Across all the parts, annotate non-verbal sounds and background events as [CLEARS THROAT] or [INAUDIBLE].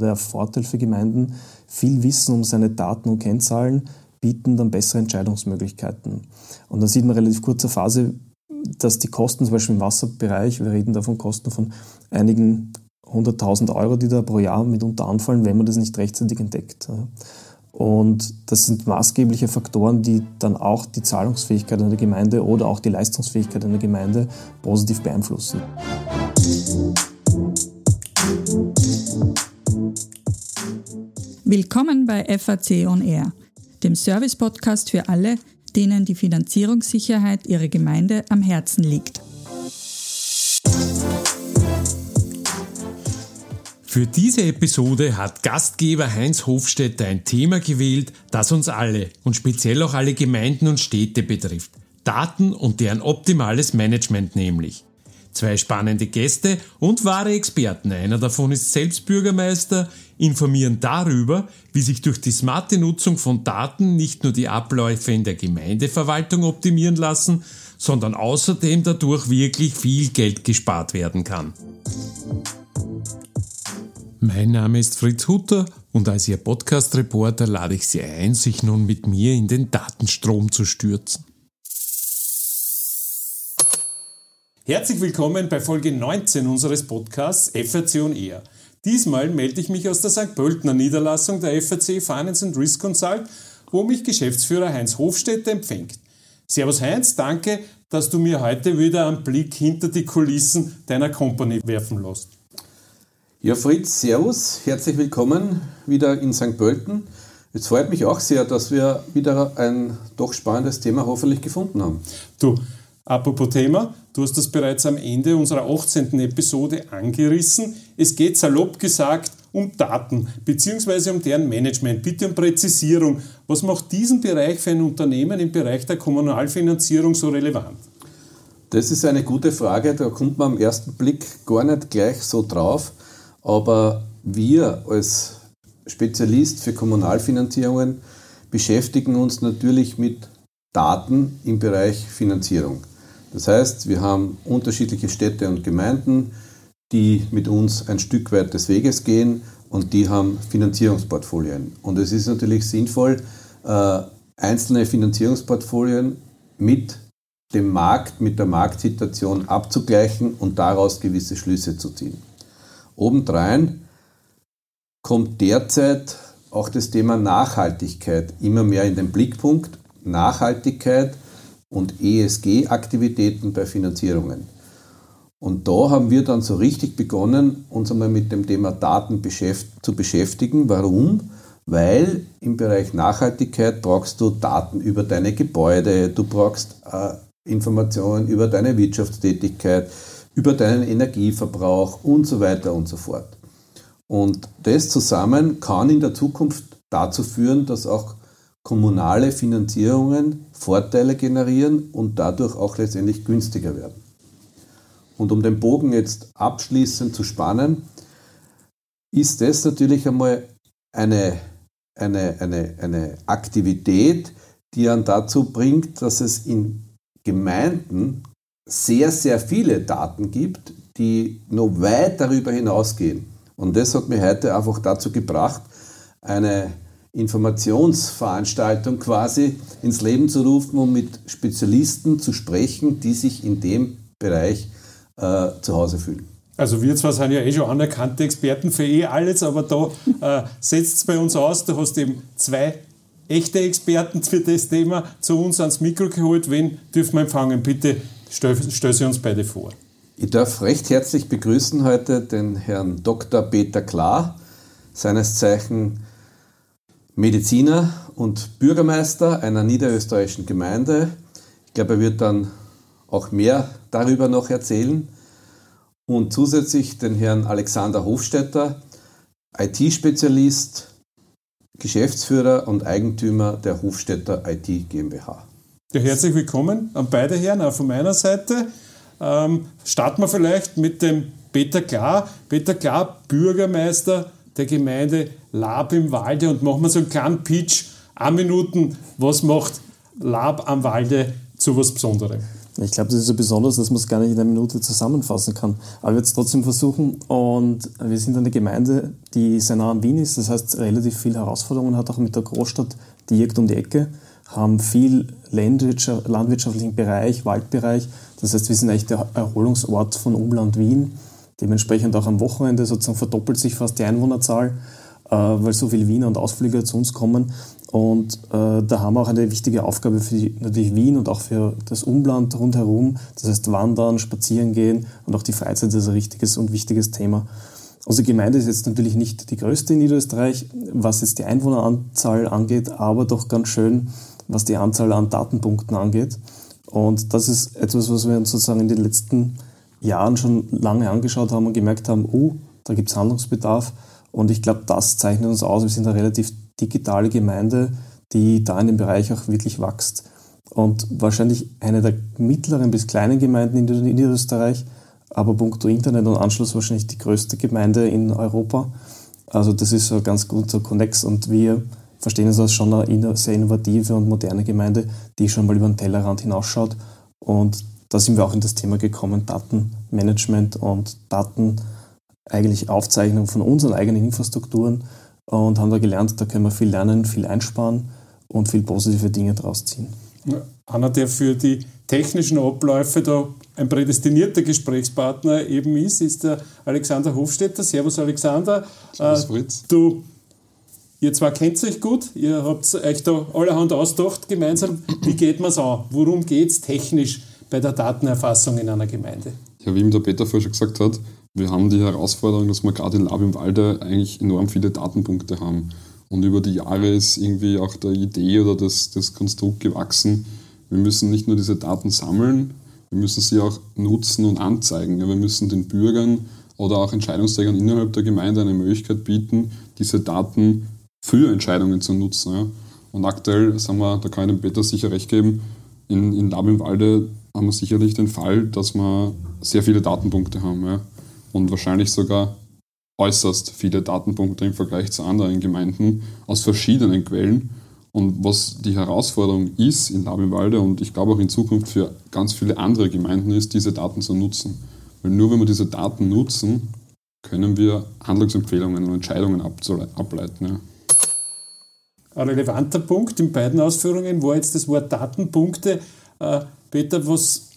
Der Vorteil für Gemeinden, viel Wissen um seine Daten und Kennzahlen bieten dann bessere Entscheidungsmöglichkeiten. Und dann sieht man relativ kurzer Phase, dass die Kosten zum Beispiel im Wasserbereich, wir reden da von Kosten von einigen 100.000 Euro, die da pro Jahr mitunter anfallen, wenn man das nicht rechtzeitig entdeckt. Und das sind maßgebliche Faktoren, die dann auch die Zahlungsfähigkeit einer Gemeinde oder auch die Leistungsfähigkeit einer Gemeinde positiv beeinflussen. Willkommen bei FAC On Air, dem Service-Podcast für alle, denen die Finanzierungssicherheit ihrer Gemeinde am Herzen liegt. Für diese Episode hat Gastgeber Heinz Hofstetter ein Thema gewählt, das uns alle und speziell auch alle Gemeinden und Städte betrifft. Daten und deren optimales Management nämlich. Zwei spannende Gäste und wahre Experten, einer davon ist selbst Bürgermeister, informieren darüber, wie sich durch die smarte Nutzung von Daten nicht nur die Abläufe in der Gemeindeverwaltung optimieren lassen, sondern außerdem dadurch wirklich viel Geld gespart werden kann. Mein Name ist Fritz Hutter und als Ihr Podcast-Reporter lade ich Sie ein, sich nun mit mir in den Datenstrom zu stürzen. Herzlich willkommen bei Folge 19 unseres Podcasts FRC und ER. Diesmal melde ich mich aus der St. Pöltener Niederlassung der FRC Finance and Risk Consult, wo mich Geschäftsführer Heinz Hofstetter empfängt. Servus Heinz, danke, dass du mir heute wieder einen Blick hinter die Kulissen deiner Company werfen lässt. Ja, Fritz, Servus, herzlich willkommen wieder in St. Pölten. Es freut mich auch sehr, dass wir wieder ein doch spannendes Thema hoffentlich gefunden haben. Du, apropos Thema, du hast das bereits am Ende unserer 18. Episode angerissen. Es geht salopp gesagt um Daten bzw. um deren Management. Bitte um Präzisierung. Was macht diesen Bereich für ein Unternehmen im Bereich der Kommunalfinanzierung so relevant? Das ist eine gute Frage, da kommt man am ersten Blick gar nicht gleich so drauf. Aber wir als Spezialist für Kommunalfinanzierungen beschäftigen uns natürlich mit Daten im Bereich Finanzierung. Das heißt, wir haben unterschiedliche Städte und Gemeinden, die mit uns ein Stück weit des Weges gehen und die haben Finanzierungsportfolien. Und es ist natürlich sinnvoll, äh, einzelne Finanzierungsportfolien mit dem Markt, mit der Marktsituation abzugleichen und daraus gewisse Schlüsse zu ziehen. Obendrein kommt derzeit auch das Thema Nachhaltigkeit immer mehr in den Blickpunkt. Nachhaltigkeit und ESG-Aktivitäten bei Finanzierungen. Und da haben wir dann so richtig begonnen, uns einmal mit dem Thema Daten zu beschäftigen. Warum? Weil im Bereich Nachhaltigkeit brauchst du Daten über deine Gebäude, du brauchst äh, Informationen über deine Wirtschaftstätigkeit, über deinen Energieverbrauch und so weiter und so fort. Und das zusammen kann in der Zukunft dazu führen, dass auch kommunale Finanzierungen Vorteile generieren und dadurch auch letztendlich günstiger werden. Und um den Bogen jetzt abschließend zu spannen, ist das natürlich einmal eine, eine, eine, eine Aktivität, die dann dazu bringt, dass es in Gemeinden sehr, sehr viele Daten gibt, die noch weit darüber hinausgehen. Und das hat mich heute einfach dazu gebracht, eine Informationsveranstaltung quasi ins Leben zu rufen, um mit Spezialisten zu sprechen, die sich in dem Bereich äh, zu Hause fühlen. Also wir zwar sind ja eh schon anerkannte Experten für eh alles, aber da äh, setzt es bei uns aus, du hast eben zwei echte Experten für das Thema zu uns ans Mikro geholt. Wen dürfen wir empfangen? Bitte Stell, stell sie uns beide vor. Ich darf recht herzlich begrüßen heute den Herrn Dr. Peter Klar, seines Zeichen Mediziner und Bürgermeister einer niederösterreichischen Gemeinde. Ich glaube, er wird dann auch mehr darüber noch erzählen. Und zusätzlich den Herrn Alexander Hofstetter, IT-Spezialist, Geschäftsführer und Eigentümer der Hofstetter IT GmbH. Ja, herzlich willkommen an beide Herren, auch von meiner Seite. Ähm, starten wir vielleicht mit dem Peter Klar. Peter Klar, Bürgermeister der Gemeinde Lab im Walde und machen wir so einen kleinen Pitch, ein Minuten, was macht Lab am Walde zu was Besonderem? Ich glaube, das ist so besonders, dass man es gar nicht in einer Minute zusammenfassen kann. Aber ich werde es trotzdem versuchen. Und wir sind eine Gemeinde, die sehr nah an Wien ist. Das heißt, relativ viele Herausforderungen hat, auch mit der Großstadt direkt um die Ecke. Haben viel landwirtschaftlichen Bereich, Waldbereich. Das heißt, wir sind eigentlich der Erholungsort von Umland Wien. Dementsprechend auch am Wochenende sozusagen verdoppelt sich fast die Einwohnerzahl, äh, weil so viele Wiener und Ausflüge zu uns kommen. Und äh, da haben wir auch eine wichtige Aufgabe für natürlich Wien und auch für das Umland rundherum. Das heißt Wandern, Spazieren gehen und auch die Freizeit ist ein richtiges und wichtiges Thema. Unsere Gemeinde ist jetzt natürlich nicht die größte in Niederösterreich, was jetzt die Einwohneranzahl angeht, aber doch ganz schön, was die Anzahl an Datenpunkten angeht. Und das ist etwas, was wir uns sozusagen in den letzten Jahren schon lange angeschaut haben und gemerkt haben, oh, da gibt es Handlungsbedarf. Und ich glaube, das zeichnet uns aus. Wir sind da relativ digitale Gemeinde, die da in dem Bereich auch wirklich wächst. Und wahrscheinlich eine der mittleren bis kleinen Gemeinden in Niederösterreich, aber punkto Internet und Anschluss wahrscheinlich die größte Gemeinde in Europa. Also das ist so ganz guter Connex und wir verstehen uns als schon eine sehr innovative und moderne Gemeinde, die schon mal über den Tellerrand hinausschaut. Und da sind wir auch in das Thema gekommen, Datenmanagement und Daten, eigentlich Aufzeichnung von unseren eigenen Infrastrukturen und haben da gelernt, da können wir viel lernen, viel einsparen und viel positive Dinge draus ziehen. Einer, der für die technischen Abläufe da ein prädestinierter Gesprächspartner eben ist, ist der Alexander Hofstetter. Servus Alexander. Servus äh, Fritz. Du, ihr zwei kennt euch gut, ihr habt euch da allerhand ausgedacht gemeinsam. Wie geht man es an? Worum geht es technisch bei der Datenerfassung in einer Gemeinde? Ja, wie ihm der Peter vorher schon gesagt hat, wir haben die Herausforderung, dass wir gerade in Lab im Walde eigentlich enorm viele Datenpunkte haben. Und über die Jahre ist irgendwie auch der Idee oder das, das Konstrukt gewachsen. Wir müssen nicht nur diese Daten sammeln, wir müssen sie auch nutzen und anzeigen. Wir müssen den Bürgern oder auch Entscheidungsträgern innerhalb der Gemeinde eine Möglichkeit bieten, diese Daten für Entscheidungen zu nutzen. Und aktuell, sagen wir, da kann ich dem Peter sicher recht geben, in, in Lab im Walde haben wir sicherlich den Fall, dass wir sehr viele Datenpunkte haben. Ja und wahrscheinlich sogar äußerst viele Datenpunkte im Vergleich zu anderen Gemeinden aus verschiedenen Quellen. Und was die Herausforderung ist in Labewalde und ich glaube auch in Zukunft für ganz viele andere Gemeinden ist, diese Daten zu nutzen. Weil nur wenn wir diese Daten nutzen, können wir Handlungsempfehlungen und Entscheidungen ableiten. Ja. Ein relevanter Punkt in beiden Ausführungen war jetzt das Wort Datenpunkte. Peter, was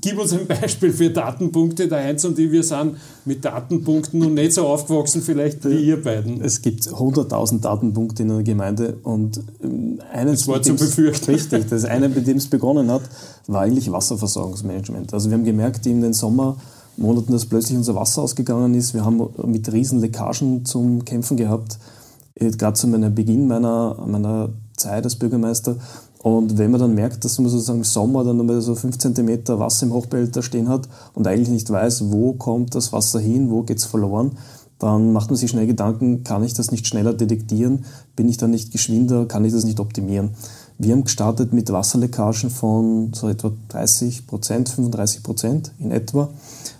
Gib uns ein Beispiel für Datenpunkte. Der Heinz und ich, wir sind mit Datenpunkten noch nicht so aufgewachsen, vielleicht wie ihr beiden. Es gibt 100.000 Datenpunkte in einer Gemeinde und ähm, eines, das war zu befürchten. Richtig, das eine, mit dem es begonnen hat, war eigentlich Wasserversorgungsmanagement. Also wir haben gemerkt in den Sommermonaten, dass plötzlich unser Wasser ausgegangen ist. Wir haben mit riesen Leckagen zum Kämpfen gehabt. Äh, gerade zu meinem Beginn meiner, meiner Zeit als Bürgermeister und wenn man dann merkt, dass man sozusagen im Sommer dann nur so 5 cm Wasser im Hochbehälter stehen hat und eigentlich nicht weiß, wo kommt das Wasser hin, wo geht es verloren, dann macht man sich schnell Gedanken, kann ich das nicht schneller detektieren, bin ich dann nicht geschwinder, kann ich das nicht optimieren. Wir haben gestartet mit Wasserleckagen von so etwa 30 Prozent, 35 Prozent in etwa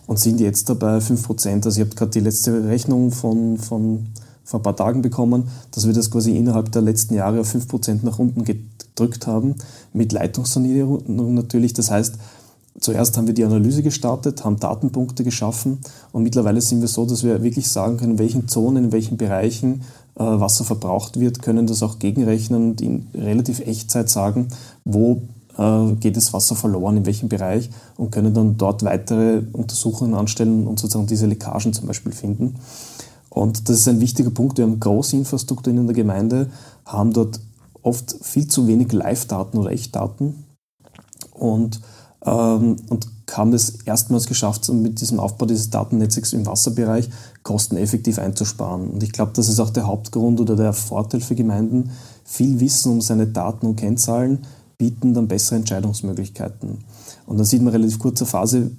und sind jetzt dabei 5 Prozent. Also ihr habt gerade die letzte Rechnung von, von vor ein paar Tagen bekommen, dass wir das quasi innerhalb der letzten Jahre auf 5 Prozent nach unten gedrückt haben, mit Leitungssanierung natürlich. Das heißt, zuerst haben wir die Analyse gestartet, haben Datenpunkte geschaffen und mittlerweile sind wir so, dass wir wirklich sagen können, in welchen Zonen, in welchen Bereichen äh, Wasser verbraucht wird, können das auch gegenrechnen und in relativ Echtzeit sagen, wo äh, geht das Wasser verloren, in welchem Bereich und können dann dort weitere Untersuchungen anstellen und sozusagen diese Leckagen zum Beispiel finden. Und das ist ein wichtiger Punkt. Wir haben große Infrastrukturen in der Gemeinde, haben dort oft viel zu wenig Live-Daten oder Echtdaten und, ähm, und haben es erstmals geschafft, mit diesem Aufbau dieses Datennetzwerks im Wasserbereich kosteneffektiv einzusparen. Und ich glaube, das ist auch der Hauptgrund oder der Vorteil für Gemeinden. Viel Wissen um seine Daten und Kennzahlen bieten dann bessere Entscheidungsmöglichkeiten. Und dann sieht man relativ kurzer Phase,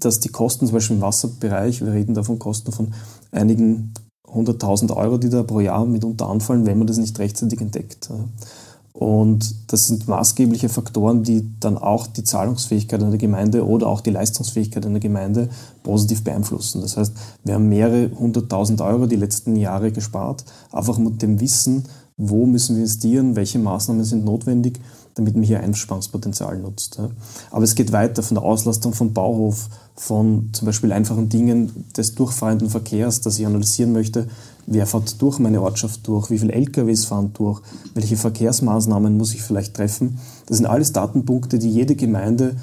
dass die Kosten zum Beispiel im Wasserbereich, wir reden da von Kosten von einigen 100.000 Euro, die da pro Jahr mitunter anfallen, wenn man das nicht rechtzeitig entdeckt. Und das sind maßgebliche Faktoren, die dann auch die Zahlungsfähigkeit einer Gemeinde oder auch die Leistungsfähigkeit einer Gemeinde positiv beeinflussen. Das heißt, wir haben mehrere hunderttausend Euro die letzten Jahre gespart, einfach mit dem Wissen, wo müssen wir investieren, welche Maßnahmen sind notwendig, damit man hier Einsparungspotenzial nutzt. Aber es geht weiter von der Auslastung vom Bauhof, von zum Beispiel einfachen Dingen des durchfahrenden Verkehrs, dass ich analysieren möchte, wer fährt durch meine Ortschaft durch, wie viele LKWs fahren durch, welche Verkehrsmaßnahmen muss ich vielleicht treffen. Das sind alles Datenpunkte, die jede Gemeinde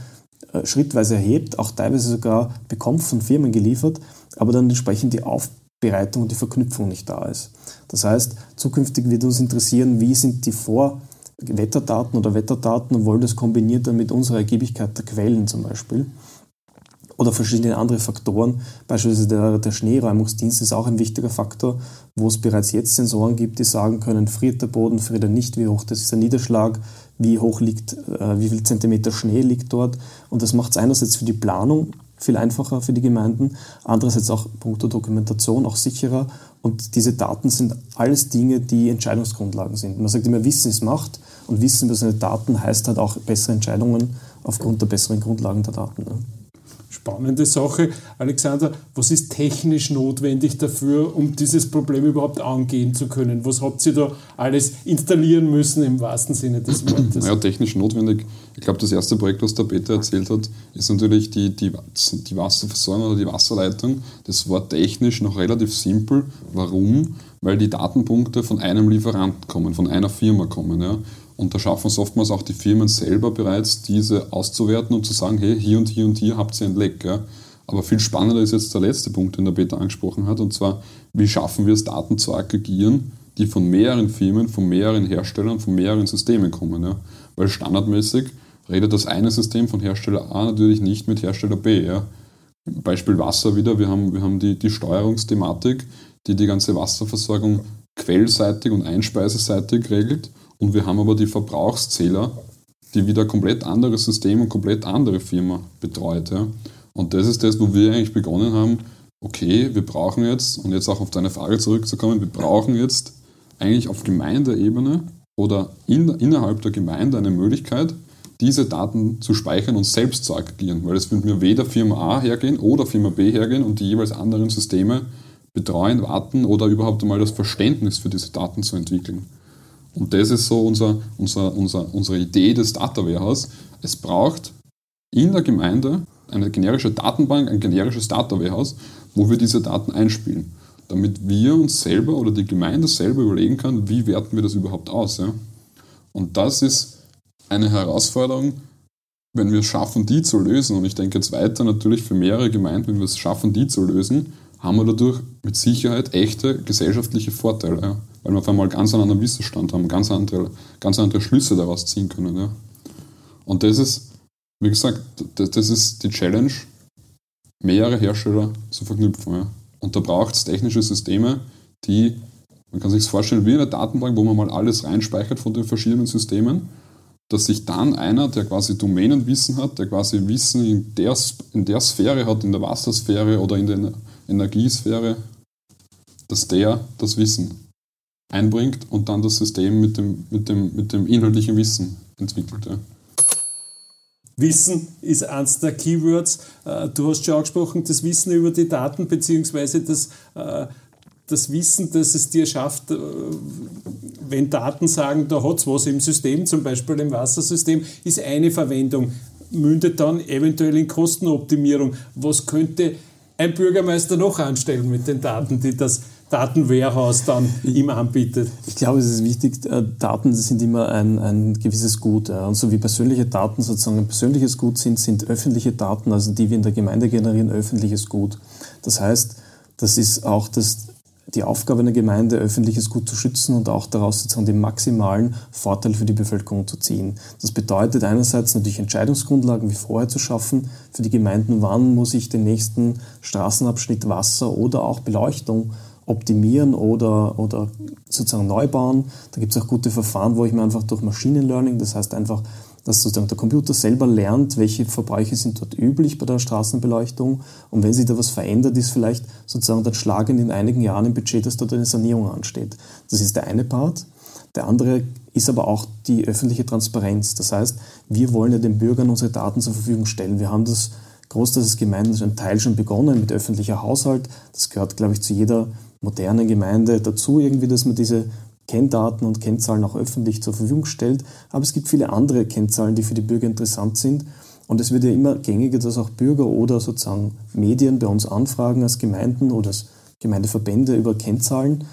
äh, schrittweise erhebt, auch teilweise sogar bekommt von Firmen geliefert, aber dann entsprechend die Aufbereitung und die Verknüpfung nicht da ist. Das heißt, zukünftig wird uns interessieren, wie sind die Vorwetterdaten oder Wetterdaten und wollen das kombiniert dann mit unserer Ergiebigkeit der Quellen zum Beispiel oder verschiedene andere Faktoren. Beispielsweise der, der Schneeräumungsdienst ist auch ein wichtiger Faktor, wo es bereits jetzt Sensoren gibt, die sagen können, friert der Boden, friert er nicht, wie hoch das ist der Niederschlag, wie hoch liegt, äh, wie viel Zentimeter Schnee liegt dort. Und das macht es einerseits für die Planung viel einfacher für die Gemeinden, andererseits auch punkto Dokumentation auch sicherer. Und diese Daten sind alles Dinge, die Entscheidungsgrundlagen sind. Man sagt immer, Wissen ist Macht und Wissen über seine Daten heißt halt auch bessere Entscheidungen aufgrund der besseren Grundlagen der Daten. Ne? spannende Sache. Alexander, was ist technisch notwendig dafür, um dieses Problem überhaupt angehen zu können? Was habt ihr da alles installieren müssen im wahrsten Sinne des [CLEARS THROAT] Wortes? Ja, technisch notwendig. Ich glaube, das erste Projekt, was der Peter erzählt hat, ist natürlich die, die, die Wasserversorgung oder die Wasserleitung. Das war technisch noch relativ simpel. Warum? Weil die Datenpunkte von einem Lieferanten kommen, von einer Firma kommen. Ja. Und da schaffen es oftmals auch die Firmen selber bereits, diese auszuwerten und zu sagen, hey, hier und hier und hier habt ihr ein Leck. Ja? Aber viel spannender ist jetzt der letzte Punkt, den der Peter angesprochen hat, und zwar, wie schaffen wir es, Daten zu aggregieren, die von mehreren Firmen, von mehreren Herstellern, von mehreren Systemen kommen. Ja? Weil standardmäßig redet das eine System von Hersteller A natürlich nicht mit Hersteller B. Ja? Beispiel Wasser wieder, wir haben, wir haben die, die Steuerungsthematik, die die ganze Wasserversorgung quellseitig und einspeiseseitig regelt. Und wir haben aber die Verbrauchszähler, die wieder komplett anderes System und komplett andere Firma betreut. Ja. Und das ist das, wo wir eigentlich begonnen haben, okay, wir brauchen jetzt, und jetzt auch auf deine Frage zurückzukommen, wir brauchen jetzt eigentlich auf Gemeindeebene oder in, innerhalb der Gemeinde eine Möglichkeit, diese Daten zu speichern und selbst zu aggregieren, weil es wird mir weder Firma A hergehen oder Firma B hergehen und die jeweils anderen Systeme betreuen, warten oder überhaupt einmal das Verständnis für diese Daten zu entwickeln. Und das ist so unser, unser, unser, unsere Idee des Data Warehouse. Es braucht in der Gemeinde eine generische Datenbank, ein generisches Data Warehouse, wo wir diese Daten einspielen, damit wir uns selber oder die Gemeinde selber überlegen kann, wie werten wir das überhaupt aus. Ja? Und das ist eine Herausforderung, wenn wir es schaffen, die zu lösen. Und ich denke jetzt weiter natürlich für mehrere Gemeinden, wenn wir es schaffen, die zu lösen, haben wir dadurch mit Sicherheit echte gesellschaftliche Vorteile. Ja? Weil wir auf einmal ganz einen anderen Wissensstand haben, ganz andere, ganz andere Schlüsse daraus ziehen können. Ja. Und das ist, wie gesagt, das, ist die Challenge, mehrere Hersteller zu verknüpfen. Ja. Und da braucht es technische Systeme, die, man kann sich vorstellen, wie eine Datenbank, wo man mal alles reinspeichert von den verschiedenen Systemen, dass sich dann einer, der quasi Domänenwissen hat, der quasi Wissen in der, in der Sphäre hat, in der Wassersphäre oder in der Energiesphäre, dass der das Wissen einbringt und dann das System mit dem, mit dem, mit dem inhaltlichen Wissen entwickelt. Ja. Wissen ist eins der Keywords. Äh, du hast schon angesprochen, das Wissen über die Daten beziehungsweise das, äh, das Wissen, das es dir schafft, äh, wenn Daten sagen, da hat es was im System, zum Beispiel im Wassersystem, ist eine Verwendung. Mündet dann eventuell in Kostenoptimierung. Was könnte ein Bürgermeister noch anstellen mit den Daten, die das Datenwarehouse dann ihm anbietet? Ich glaube, es ist wichtig, äh, Daten sind immer ein, ein gewisses Gut. Und so wie persönliche Daten sozusagen ein persönliches Gut sind, sind öffentliche Daten, also die wir in der Gemeinde generieren, öffentliches Gut. Das heißt, das ist auch das, die Aufgabe einer Gemeinde, öffentliches Gut zu schützen und auch daraus sozusagen den maximalen Vorteil für die Bevölkerung zu ziehen. Das bedeutet einerseits natürlich Entscheidungsgrundlagen wie vorher zu schaffen für die Gemeinden, wann muss ich den nächsten Straßenabschnitt Wasser oder auch Beleuchtung optimieren oder, oder sozusagen neu bauen. Da gibt es auch gute Verfahren, wo ich mir einfach durch Machine Learning, das heißt einfach, dass sozusagen der Computer selber lernt, welche Verbräuche sind dort üblich bei der Straßenbeleuchtung und wenn sich da was verändert, ist vielleicht sozusagen dann schlagend in einigen Jahren im Budget, dass dort eine Sanierung ansteht. Das ist der eine Part. Der andere ist aber auch die öffentliche Transparenz. Das heißt, wir wollen ja den Bürgern unsere Daten zur Verfügung stellen. Wir haben das Großteil des Gemeinden ein Teil schon begonnen mit öffentlicher Haushalt. Das gehört, glaube ich, zu jeder modernen Gemeinde dazu, irgendwie, dass man diese Kenndaten und Kennzahlen auch öffentlich zur Verfügung stellt, aber es gibt viele andere Kennzahlen, die für die Bürger interessant sind. Und es wird ja immer gängiger, dass auch Bürger oder sozusagen Medien bei uns anfragen als Gemeinden oder als Gemeindeverbände über Kennzahlen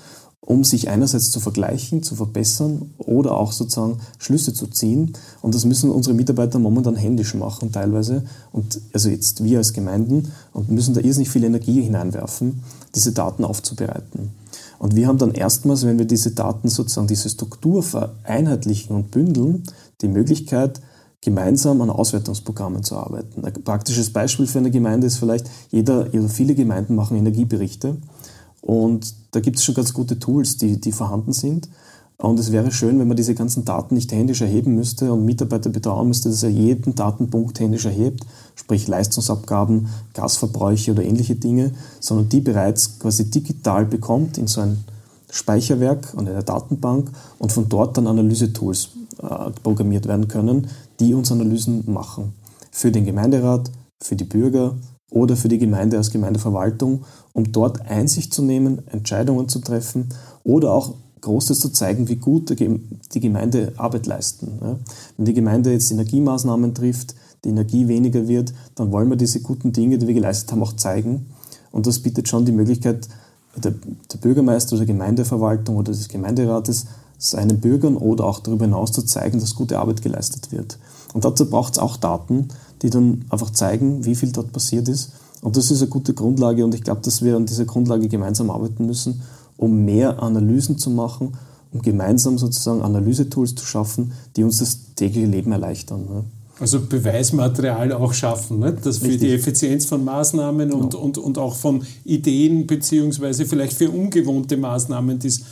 um sich einerseits zu vergleichen, zu verbessern oder auch sozusagen Schlüsse zu ziehen. Und das müssen unsere Mitarbeiter momentan händisch machen teilweise. Und also jetzt wir als Gemeinden und müssen da irrsinnig viel Energie hineinwerfen, diese Daten aufzubereiten. Und wir haben dann erstmals, wenn wir diese Daten sozusagen, diese Struktur vereinheitlichen und bündeln, die Möglichkeit, gemeinsam an Auswertungsprogrammen zu arbeiten. Ein praktisches Beispiel für eine Gemeinde ist vielleicht, jeder, oder viele Gemeinden machen Energieberichte. Und da gibt es schon ganz gute Tools, die, die vorhanden sind. Und es wäre schön, wenn man diese ganzen Daten nicht händisch erheben müsste und Mitarbeiter betrauen müsste, dass er jeden Datenpunkt händisch erhebt, sprich Leistungsabgaben, Gasverbräuche oder ähnliche Dinge, sondern die bereits quasi digital bekommt in so ein Speicherwerk und einer Datenbank und von dort dann Analysetools äh, programmiert werden können, die uns Analysen machen. Für den Gemeinderat, für die Bürger, oder für die Gemeinde als Gemeindeverwaltung, um dort Einsicht zu nehmen, Entscheidungen zu treffen oder auch Großes zu zeigen, wie gut die Gemeinde Arbeit leisten. Wenn die Gemeinde jetzt Energiemaßnahmen trifft, die Energie weniger wird, dann wollen wir diese guten Dinge, die wir geleistet haben, auch zeigen. Und das bietet schon die Möglichkeit, der, Bürgermeister oder der Gemeindeverwaltung oder des Gemeinderates seinen Bürgern oder auch darüber hinaus zu zeigen, dass gute Arbeit geleistet wird. Und dazu braucht es auch Daten, die dann einfach zeigen, wie viel dort passiert ist. Und das ist eine gute Grundlage und ich glaube, dass wir an dieser Grundlage gemeinsam arbeiten müssen, um mehr Analysen zu machen, um gemeinsam sozusagen Analysetools zu schaffen, die uns das tägliche Leben erleichtern. Ne? Also Beweismaterial auch schaffen, ne? das für die Effizienz von Maßnahmen und, genau. und, und auch von Ideen beziehungsweise vielleicht für ungewohnte Maßnahmen, die es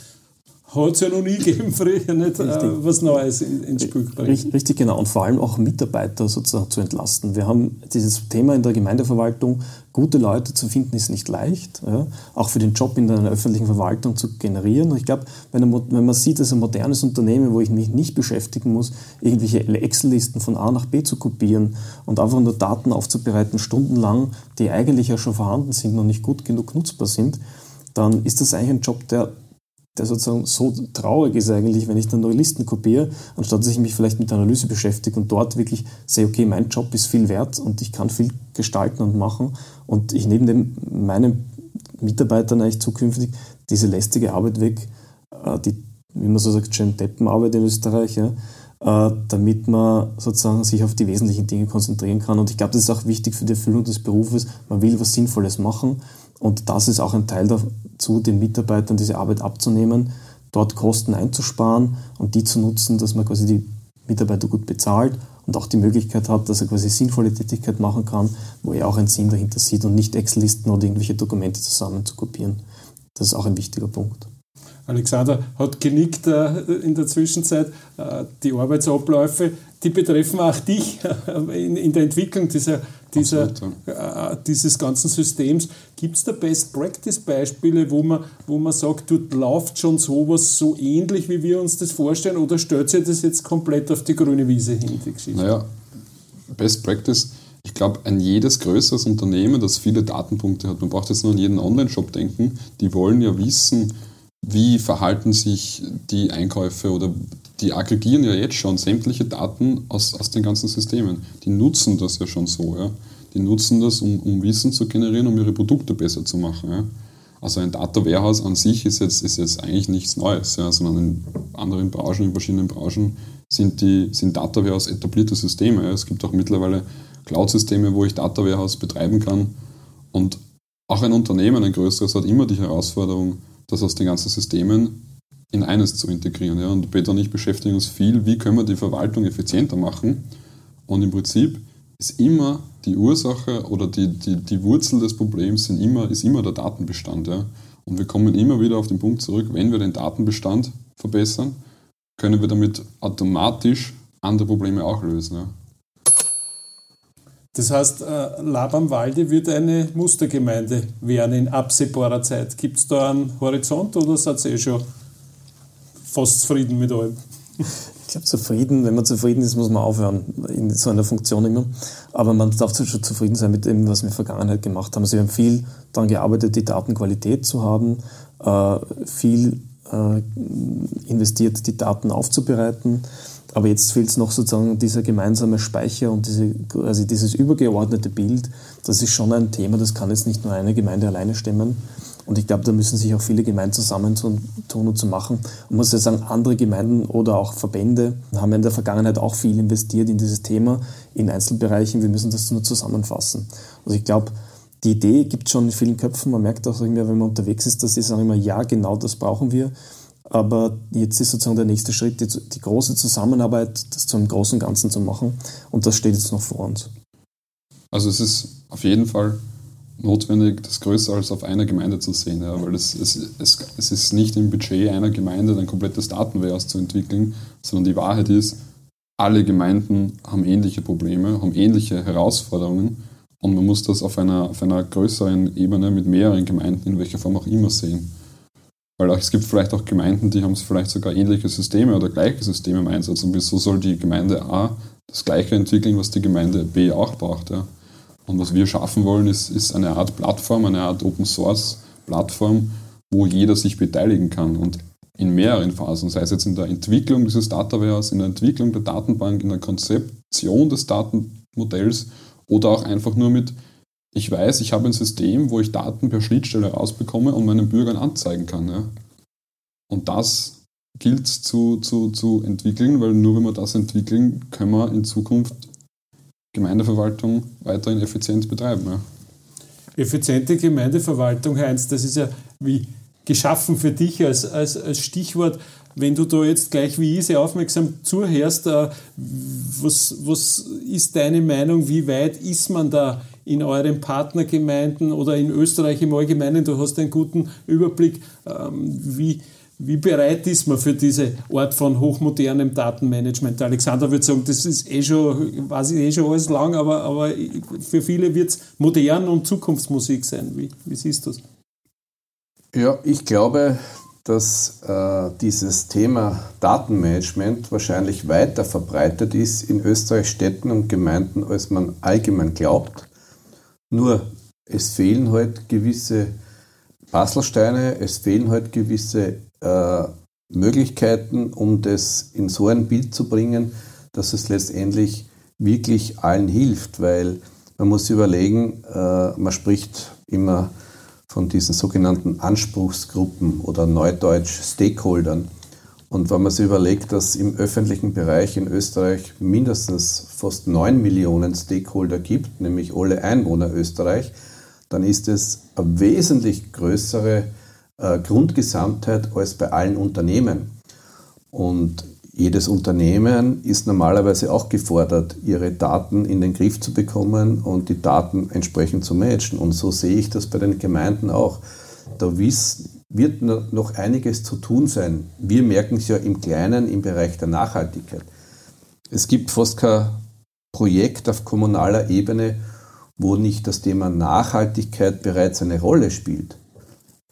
hat es ja noch nie gegeben früher, nicht äh, was Neues ins Spiel gebracht. Richtig, genau. Und vor allem auch Mitarbeiter sozusagen zu entlasten. Wir haben dieses Thema in der Gemeindeverwaltung, gute Leute zu finden, ist nicht leicht. Ja? Auch für den Job in der öffentlichen Verwaltung zu generieren. Und ich glaube, wenn, wenn, man sieht, dass ein modernes Unternehmen, wo ich mich nicht beschäftigen muss, irgendwelche Excel-Listen von A nach B zu kopieren und einfach nur Daten aufzubereiten, stundenlang, die eigentlich ja schon vorhanden sind und nicht gut genug nutzbar sind, dann ist das eigentlich ein Job, der der sozusagen so traurig ist eigentlich, wenn ich dann neue Listen kopiere, anstatt dass ich mich vielleicht mit Analyse beschäftige und dort wirklich sehe, okay, mein Job ist viel wert und ich kann viel gestalten und machen und ich nehme dem meinen Mitarbeitern eigentlich zukünftig diese lästige Arbeit weg, äh, die, wie man so sagt, schön Deppenarbeit in Österreich, ja, äh, damit man sozusagen sich auf die wesentlichen Dinge konzentrieren kann. Und ich glaube, das ist auch wichtig für die Erfüllung des Berufes. Man will was Sinnvolles machen und das ist auch ein Teil dazu, den Mitarbeitern diese Arbeit abzunehmen, dort Kosten einzusparen und die zu nutzen, dass man quasi die Mitarbeiter gut bezahlt und auch die Möglichkeit hat, dass er quasi sinnvolle Tätigkeit machen kann, wo er auch einen Sinn dahinter sieht und nicht Excel-Listen oder irgendwelche Dokumente zusammen zu kopieren. Das ist auch ein wichtiger Punkt. Alexander hat genickt äh, in der Zwischenzeit. Äh, die Arbeitsabläufe, die betreffen auch dich in, in der Entwicklung dieser dieser, äh, dieses ganzen Systems. Gibt es da Best-Practice-Beispiele, wo man, wo man sagt, dort läuft schon sowas so ähnlich, wie wir uns das vorstellen, oder stellt sich das jetzt komplett auf die grüne Wiese hin, die Geschichte? Naja, Best Practice, ich glaube, ein jedes größeres Unternehmen, das viele Datenpunkte hat, man braucht jetzt nur an jeden Online-Shop denken, die wollen ja wissen, wie verhalten sich die Einkäufe oder die aggregieren ja jetzt schon sämtliche Daten aus, aus den ganzen Systemen. Die nutzen das ja schon so. Ja. Die nutzen das, um, um Wissen zu generieren, um ihre Produkte besser zu machen. Ja. Also ein Data Warehouse an sich ist jetzt, ist jetzt eigentlich nichts Neues, ja, sondern in anderen Branchen, in verschiedenen Branchen sind, die, sind Data Warehouse etablierte Systeme. Ja. Es gibt auch mittlerweile Cloud-Systeme, wo ich Data Warehouse betreiben kann. Und auch ein Unternehmen, ein größeres, hat immer die Herausforderung, dass aus den ganzen Systemen in eines zu integrieren. Ja. Und Peter und ich beschäftigen uns viel, wie können wir die Verwaltung effizienter machen. Und im Prinzip ist immer die Ursache oder die, die, die Wurzel des Problems sind immer, ist immer der Datenbestand. Ja. Und wir kommen immer wieder auf den Punkt zurück, wenn wir den Datenbestand verbessern, können wir damit automatisch andere Probleme auch lösen. Ja. Das heißt, äh, Lab am Walde wird eine Mustergemeinde werden in absehbarer Zeit. Gibt es da einen Horizont oder seid ihr eh schon fast zufrieden mit allem. Ich glaube, zufrieden, wenn man zufrieden ist, muss man aufhören in so einer Funktion immer. Aber man darf schon zufrieden sein mit dem, was wir in der Vergangenheit gemacht haben. Also wir haben viel daran gearbeitet, die Datenqualität zu haben, äh, viel äh, investiert, die Daten aufzubereiten. Aber jetzt fehlt es noch sozusagen dieser gemeinsame Speicher und diese, also dieses übergeordnete Bild. Das ist schon ein Thema, das kann jetzt nicht nur eine Gemeinde alleine stemmen. Und ich glaube, da müssen sich auch viele Gemeinden zusammentun und zu machen. Und muss ja sagen, andere Gemeinden oder auch Verbände haben in der Vergangenheit auch viel investiert in dieses Thema in Einzelbereichen. Wir müssen das nur zusammenfassen. Also ich glaube, die Idee gibt es schon in vielen Köpfen. Man merkt auch immer, wenn man unterwegs ist, dass sie sagen immer, ja, genau das brauchen wir. Aber jetzt ist sozusagen der nächste Schritt, die, die große Zusammenarbeit, das zum großen Ganzen zu machen. Und das steht jetzt noch vor uns. Also es ist auf jeden Fall notwendig, das größer als auf einer Gemeinde zu sehen, ja, weil es, es, es, es ist nicht im Budget einer Gemeinde ein komplettes Datenwarehouse zu entwickeln, sondern die Wahrheit ist, alle Gemeinden haben ähnliche Probleme, haben ähnliche Herausforderungen und man muss das auf einer, auf einer größeren Ebene mit mehreren Gemeinden in welcher Form auch immer sehen. Weil auch, es gibt vielleicht auch Gemeinden, die haben vielleicht sogar ähnliche Systeme oder gleiche Systeme im Einsatz und wieso soll die Gemeinde A das gleiche entwickeln, was die Gemeinde B auch braucht. Ja? Und was wir schaffen wollen, ist, ist eine Art Plattform, eine Art Open Source Plattform, wo jeder sich beteiligen kann und in mehreren Phasen, sei es jetzt in der Entwicklung dieses Data Warehouse, in der Entwicklung der Datenbank, in der Konzeption des Datenmodells oder auch einfach nur mit, ich weiß, ich habe ein System, wo ich Daten per Schnittstelle rausbekomme und meinen Bürgern anzeigen kann. Ja. Und das gilt zu, zu, zu entwickeln, weil nur wenn wir das entwickeln, können wir in Zukunft Gemeindeverwaltung weiterhin effizient betreiben. Ja. Effiziente Gemeindeverwaltung, Heinz, das ist ja wie geschaffen für dich als, als, als Stichwort. Wenn du da jetzt gleich wie ich sehr aufmerksam zuhörst, äh, was, was ist deine Meinung, wie weit ist man da in euren Partnergemeinden oder in Österreich im Allgemeinen? Du hast einen guten Überblick, ähm, wie, wie bereit ist man für diese Art von hochmodernem Datenmanagement? Der Alexander würde sagen, das ist eh schon, weiß ich eh schon alles lang, aber, aber für viele wird es modern und Zukunftsmusik sein. Wie, wie siehst du das? Ja, ich glaube, dass äh, dieses Thema Datenmanagement wahrscheinlich weiter verbreitet ist in Österreich Städten und Gemeinden, als man allgemein glaubt. Nur es fehlen halt gewisse Puzzlesteine, es fehlen halt gewisse äh, Möglichkeiten, um das in so ein Bild zu bringen, dass es letztendlich wirklich allen hilft, weil man muss überlegen, äh, man spricht immer von diesen sogenannten Anspruchsgruppen oder neudeutsch Stakeholdern. Und wenn man sich überlegt, dass im öffentlichen Bereich in Österreich mindestens fast 9 Millionen Stakeholder gibt, nämlich alle Einwohner Österreich, dann ist es eine wesentlich größere äh, Grundgesamtheit als bei allen Unternehmen. Und jedes Unternehmen ist normalerweise auch gefordert, ihre Daten in den Griff zu bekommen und die Daten entsprechend zu managen. Und so sehe ich das bei den Gemeinden auch. Da wird noch einiges zu tun sein. Wir merken es ja im Kleinen im Bereich der Nachhaltigkeit. Es gibt fast kein Projekt auf kommunaler Ebene, wo nicht das Thema Nachhaltigkeit bereits eine Rolle spielt.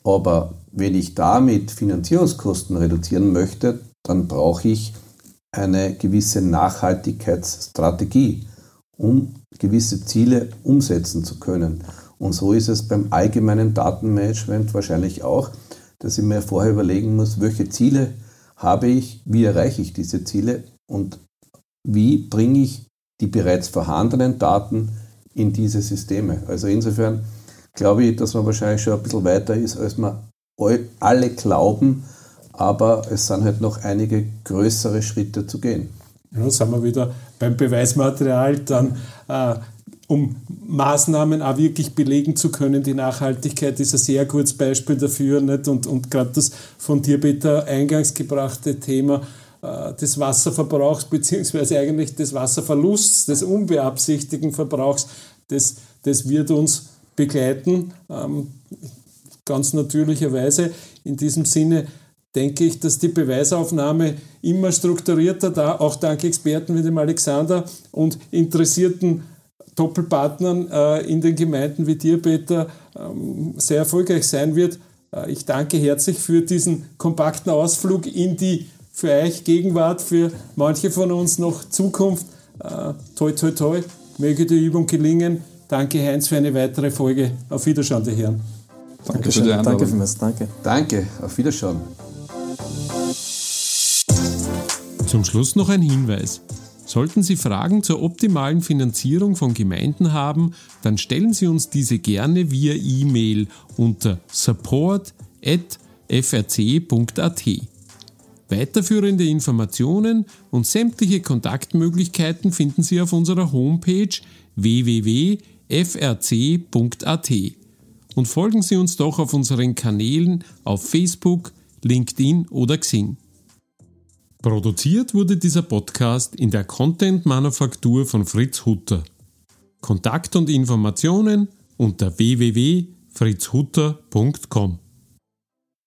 Aber wenn ich damit Finanzierungskosten reduzieren möchte, dann brauche ich eine gewisse Nachhaltigkeitsstrategie, um gewisse Ziele umsetzen zu können. Und so ist es beim allgemeinen Datenmanagement wahrscheinlich auch, dass ich mir vorher überlegen muss, welche Ziele habe ich, wie erreiche ich diese Ziele und wie bringe ich die bereits vorhandenen Daten in diese Systeme. Also insofern glaube ich, dass man wahrscheinlich schon ein bisschen weiter ist, als wir alle glauben, aber es sind halt noch einige größere Schritte zu gehen. Ja, sind wir wieder beim Beweismaterial, dann äh, um Maßnahmen auch wirklich belegen zu können. Die Nachhaltigkeit ist ein sehr gutes Beispiel dafür. Nicht? Und, und gerade das von dir, Peter, eingangs gebrachte Thema äh, des Wasserverbrauchs, beziehungsweise eigentlich des Wasserverlusts, des unbeabsichtigten Verbrauchs, das, das wird uns begleiten, ähm, ganz natürlicherweise. In diesem Sinne denke ich, dass die Beweisaufnahme immer strukturierter, da, auch dank Experten wie dem Alexander und interessierten Doppelpartnern äh, in den Gemeinden wie dir, Peter, ähm, sehr erfolgreich sein wird. Äh, ich danke herzlich für diesen kompakten Ausflug in die für euch Gegenwart, für manche von uns noch Zukunft. Äh, toi, toi, toi, möge die Übung gelingen. Danke, Heinz, für eine weitere Folge. Auf Wiederschauen, die Herren. Danke, Danke, danke vielmals. Danke. Danke, auf Wiederschauen. Zum Schluss noch ein Hinweis. Sollten Sie Fragen zur optimalen Finanzierung von Gemeinden haben, dann stellen Sie uns diese gerne via E-Mail unter support.frc.at. Weiterführende Informationen und sämtliche Kontaktmöglichkeiten finden Sie auf unserer Homepage www.frc.at. Und folgen Sie uns doch auf unseren Kanälen auf Facebook, LinkedIn oder Xing. Produziert wurde dieser Podcast in der Content-Manufaktur von Fritz Hutter. Kontakt und Informationen unter www.fritzhutter.com.